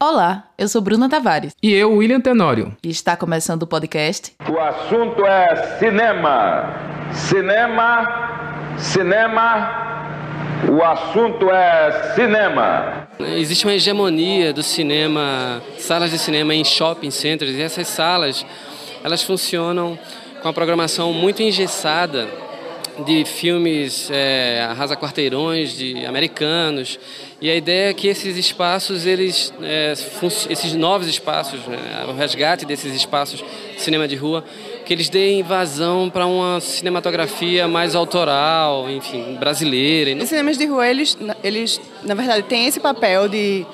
Olá, eu sou Bruna Tavares. E eu, William Tenório. E está começando o podcast. O assunto é cinema. Cinema, cinema. O assunto é cinema. Existe uma hegemonia do cinema, salas de cinema em shopping centers, e essas salas, elas funcionam com a programação muito engessada de filmes é, arrasa-quarteirões, de americanos. E a ideia é que esses espaços, eles, é, esses novos espaços, né, o resgate desses espaços de cinema de rua, que eles deem vazão para uma cinematografia mais autoral, enfim, brasileira. Os cinemas de rua, eles, eles na verdade, têm esse papel de,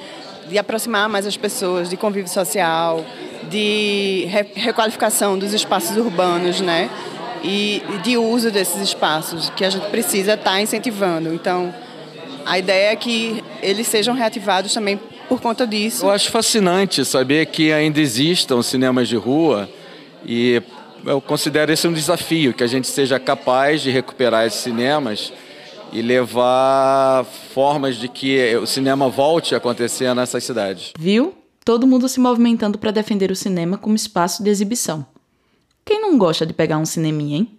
de aproximar mais as pessoas, de convívio social, de re requalificação dos espaços urbanos, né? E de uso desses espaços que a gente precisa estar tá incentivando. Então, a ideia é que eles sejam reativados também por conta disso. Eu acho fascinante saber que ainda existam cinemas de rua e eu considero esse um desafio, que a gente seja capaz de recuperar esses cinemas e levar formas de que o cinema volte a acontecer nessas cidades. Viu? Todo mundo se movimentando para defender o cinema como espaço de exibição. Quem não gosta de pegar um cineminha, hein?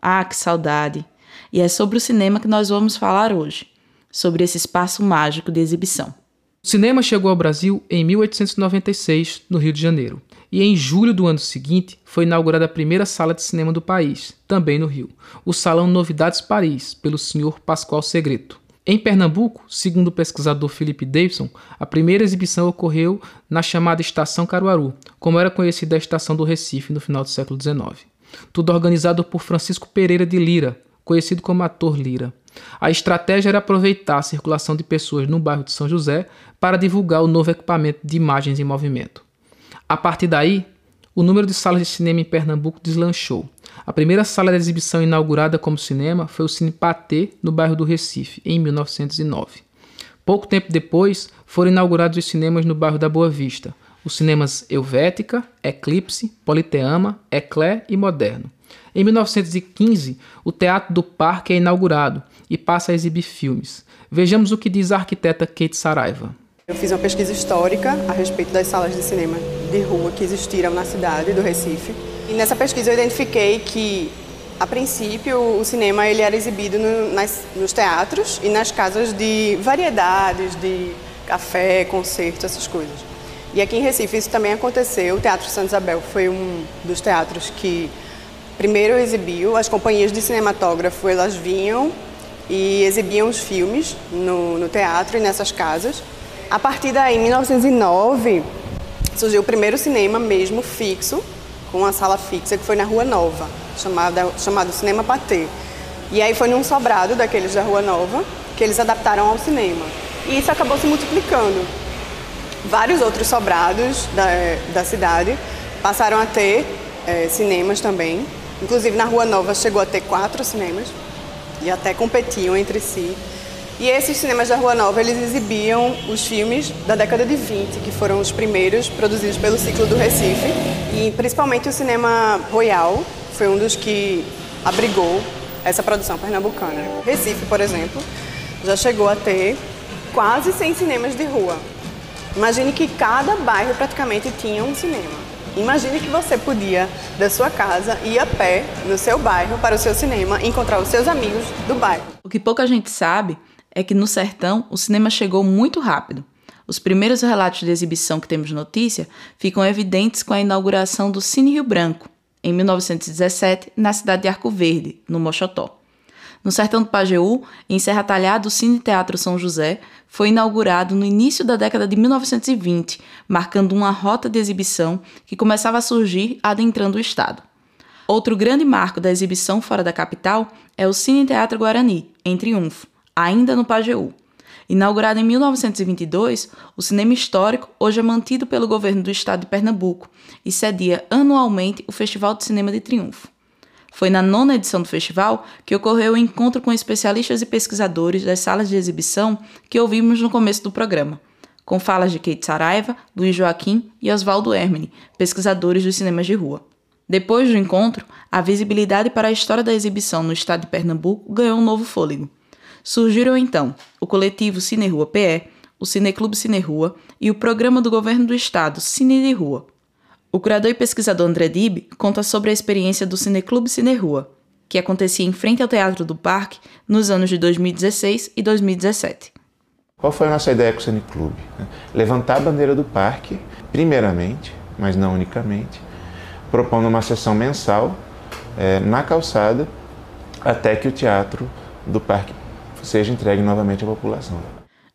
Ah, que saudade! E é sobre o cinema que nós vamos falar hoje, sobre esse espaço mágico de exibição. O cinema chegou ao Brasil em 1896, no Rio de Janeiro, e em julho do ano seguinte foi inaugurada a primeira sala de cinema do país, também no Rio, o Salão Novidades Paris, pelo senhor Pascoal Segreto. Em Pernambuco, segundo o pesquisador Philip Davidson, a primeira exibição ocorreu na chamada Estação Caruaru, como era conhecida a Estação do Recife no final do século XIX. Tudo organizado por Francisco Pereira de Lira, conhecido como Ator Lira. A estratégia era aproveitar a circulação de pessoas no bairro de São José para divulgar o novo equipamento de imagens em movimento. A partir daí, o número de salas de cinema em Pernambuco deslanchou. A primeira sala de exibição inaugurada como cinema foi o Cine Patê, no bairro do Recife, em 1909. Pouco tempo depois, foram inaugurados os cinemas no bairro da Boa Vista, os cinemas Helvética, Eclipse, Politeama, Eclair e Moderno. Em 1915, o Teatro do Parque é inaugurado e passa a exibir filmes. Vejamos o que diz a arquiteta Kate Saraiva. Eu fiz uma pesquisa histórica a respeito das salas de cinema de rua que existiram na cidade do Recife. E nessa pesquisa eu identifiquei que, a princípio, o cinema ele era exibido no, nas, nos teatros e nas casas de variedades, de café, concertos, essas coisas. E aqui em Recife isso também aconteceu. O Teatro Santa Isabel foi um dos teatros que primeiro exibiu. As companhias de cinematógrafo elas vinham e exibiam os filmes no, no teatro e nessas casas. A partir daí, em 1909, surgiu o primeiro cinema mesmo fixo, com uma sala fixa, que foi na Rua Nova, chamada, chamado Cinema Patê. E aí foi num sobrado daqueles da Rua Nova que eles adaptaram ao cinema. E isso acabou se multiplicando. Vários outros sobrados da, da cidade passaram a ter é, cinemas também. Inclusive na Rua Nova chegou a ter quatro cinemas e até competiam entre si. E esses cinemas da Rua Nova, eles exibiam os filmes da década de 20, que foram os primeiros produzidos pelo Ciclo do Recife. E principalmente o cinema Royal foi um dos que abrigou essa produção pernambucana. Recife, por exemplo, já chegou a ter quase 100 cinemas de rua. Imagine que cada bairro praticamente tinha um cinema. Imagine que você podia, da sua casa, ir a pé no seu bairro para o seu cinema encontrar os seus amigos do bairro. O que pouca gente sabe é que no sertão o cinema chegou muito rápido. Os primeiros relatos de exibição que temos notícia ficam evidentes com a inauguração do Cine Rio Branco, em 1917, na cidade de Arco Verde, no Mochotó. No sertão do Pajeú, em Serra Talhada, o Cine Teatro São José foi inaugurado no início da década de 1920, marcando uma rota de exibição que começava a surgir adentrando o estado. Outro grande marco da exibição fora da capital é o Cine Teatro Guarani, em Triunfo, ainda no Pajeú. Inaugurado em 1922, o cinema histórico hoje é mantido pelo governo do estado de Pernambuco e cedia anualmente o Festival de Cinema de Triunfo. Foi na nona edição do festival que ocorreu o encontro com especialistas e pesquisadores das salas de exibição que ouvimos no começo do programa, com falas de Kate Saraiva, Luiz Joaquim e Oswaldo Hermine, pesquisadores dos cinemas de rua. Depois do encontro, a visibilidade para a história da exibição no estado de Pernambuco ganhou um novo fôlego. Surgiram então o coletivo Cine Rua PE, o Cineclube Cine Rua e o programa do governo do estado Cine de Rua. O curador e pesquisador André Dib conta sobre a experiência do Cineclube Cine Rua, que acontecia em frente ao Teatro do Parque nos anos de 2016 e 2017. Qual foi a nossa ideia com o Cineclube? Levantar a bandeira do parque, primeiramente, mas não unicamente, propondo uma sessão mensal é, na calçada até que o teatro do parque seja entregue novamente à população.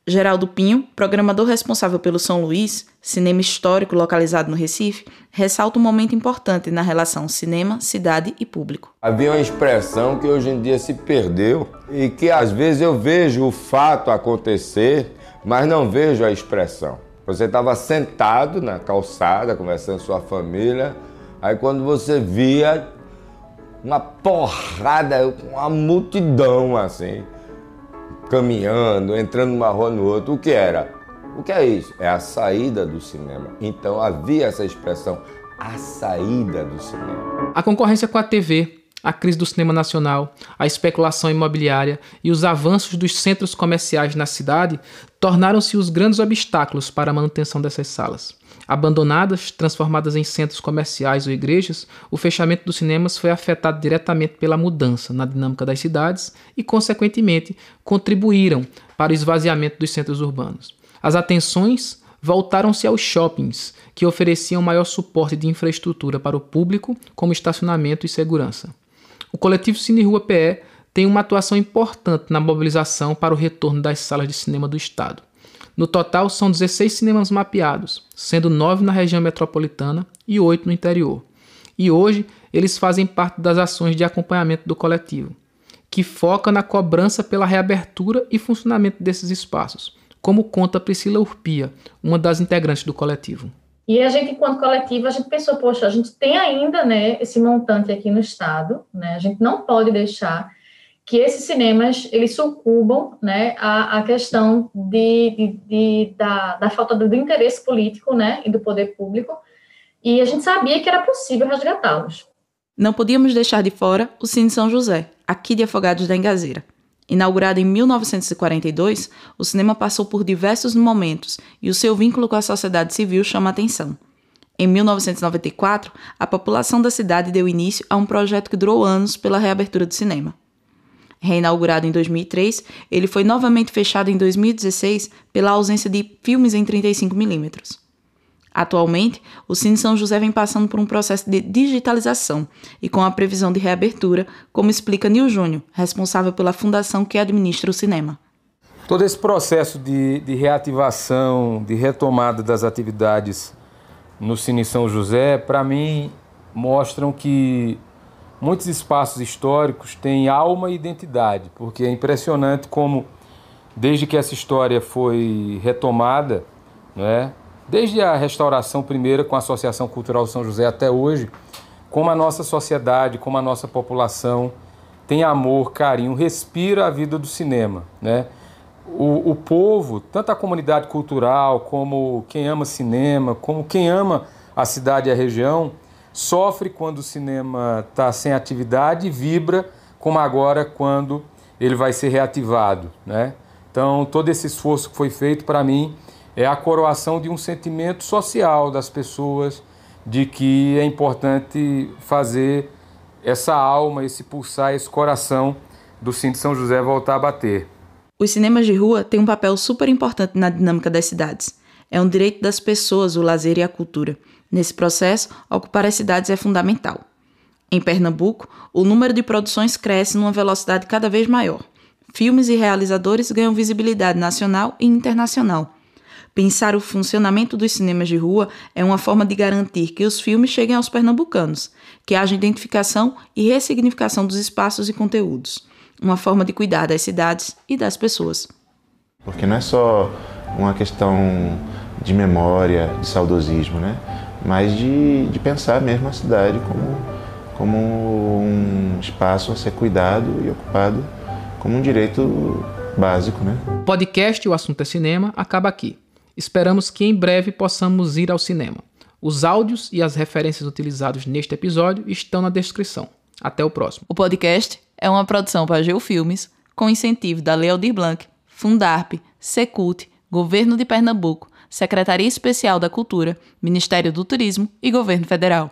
Geraldo Pinho, programador responsável pelo São Luís, cinema histórico localizado no Recife, ressalta um momento importante na relação cinema, cidade e público. Havia uma expressão que hoje em dia se perdeu e que às vezes eu vejo o fato acontecer, mas não vejo a expressão. Você estava sentado na calçada conversando com sua família, aí quando você via uma porrada, uma multidão assim caminhando, entrando numa rua no outro. O que era? O que é isso? É a saída do cinema. Então havia essa expressão, a saída do cinema. A concorrência com a TV, a crise do cinema nacional, a especulação imobiliária e os avanços dos centros comerciais na cidade tornaram-se os grandes obstáculos para a manutenção dessas salas. Abandonadas, transformadas em centros comerciais ou igrejas, o fechamento dos cinemas foi afetado diretamente pela mudança na dinâmica das cidades e, consequentemente, contribuíram para o esvaziamento dos centros urbanos. As atenções voltaram-se aos shoppings, que ofereciam maior suporte de infraestrutura para o público, como estacionamento e segurança. O coletivo Cine Rua PE tem uma atuação importante na mobilização para o retorno das salas de cinema do Estado. No total, são 16 cinemas mapeados, sendo 9 na região metropolitana e 8 no interior. E hoje, eles fazem parte das ações de acompanhamento do coletivo, que foca na cobrança pela reabertura e funcionamento desses espaços, como conta Priscila Urpia, uma das integrantes do coletivo. E a gente, enquanto coletivo, a gente pensou, poxa, a gente tem ainda né, esse montante aqui no Estado, né, a gente não pode deixar que esses cinemas eles sucumbam né, à, questão de, de, de da, da, falta do, do, interesse político né, e do poder público, e a gente sabia que era possível resgatá-los. Não podíamos deixar de fora o Cine São José, aqui de Afogados da Engazeira. Inaugurado em 1942, o cinema passou por diversos momentos e o seu vínculo com a sociedade civil chama atenção. Em 1994, a população da cidade deu início a um projeto que durou anos pela reabertura do cinema. Reinaugurado em 2003, ele foi novamente fechado em 2016 pela ausência de filmes em 35mm. Atualmente, o Cine São José vem passando por um processo de digitalização e com a previsão de reabertura, como explica Nil Júnior, responsável pela fundação que administra o cinema. Todo esse processo de, de reativação, de retomada das atividades no Cine São José, para mim, mostram que muitos espaços históricos têm alma e identidade, porque é impressionante como, desde que essa história foi retomada, né, desde a restauração primeira com a Associação Cultural São José até hoje, como a nossa sociedade, como a nossa população tem amor, carinho, respira a vida do cinema. Né? O, o povo, tanto a comunidade cultural, como quem ama cinema, como quem ama a cidade e a região, sofre quando o cinema está sem atividade e vibra, como agora quando ele vai ser reativado. Né? Então, todo esse esforço que foi feito, para mim, é a coroação de um sentimento social das pessoas de que é importante fazer essa alma, esse pulsar, esse coração do Cine São José voltar a bater. Os cinemas de rua têm um papel super importante na dinâmica das cidades. É um direito das pessoas o lazer e a cultura. Nesse processo, ocupar as cidades é fundamental. Em Pernambuco, o número de produções cresce numa velocidade cada vez maior. Filmes e realizadores ganham visibilidade nacional e internacional. Pensar o funcionamento dos cinemas de rua é uma forma de garantir que os filmes cheguem aos pernambucanos, que haja identificação e ressignificação dos espaços e conteúdos. Uma forma de cuidar das cidades e das pessoas. Porque não é só uma questão de memória, de saudosismo, né? mas de, de pensar mesmo a cidade como, como um espaço a ser cuidado e ocupado como um direito básico. Né? O podcast O Assunto é Cinema acaba aqui. Esperamos que em breve possamos ir ao cinema. Os áudios e as referências utilizados neste episódio estão na descrição. Até o próximo. O podcast é uma produção para Geofilmes com incentivo da Lei Blanc, Fundarp, Secult, Governo de Pernambuco, Secretaria Especial da Cultura, Ministério do Turismo e Governo Federal.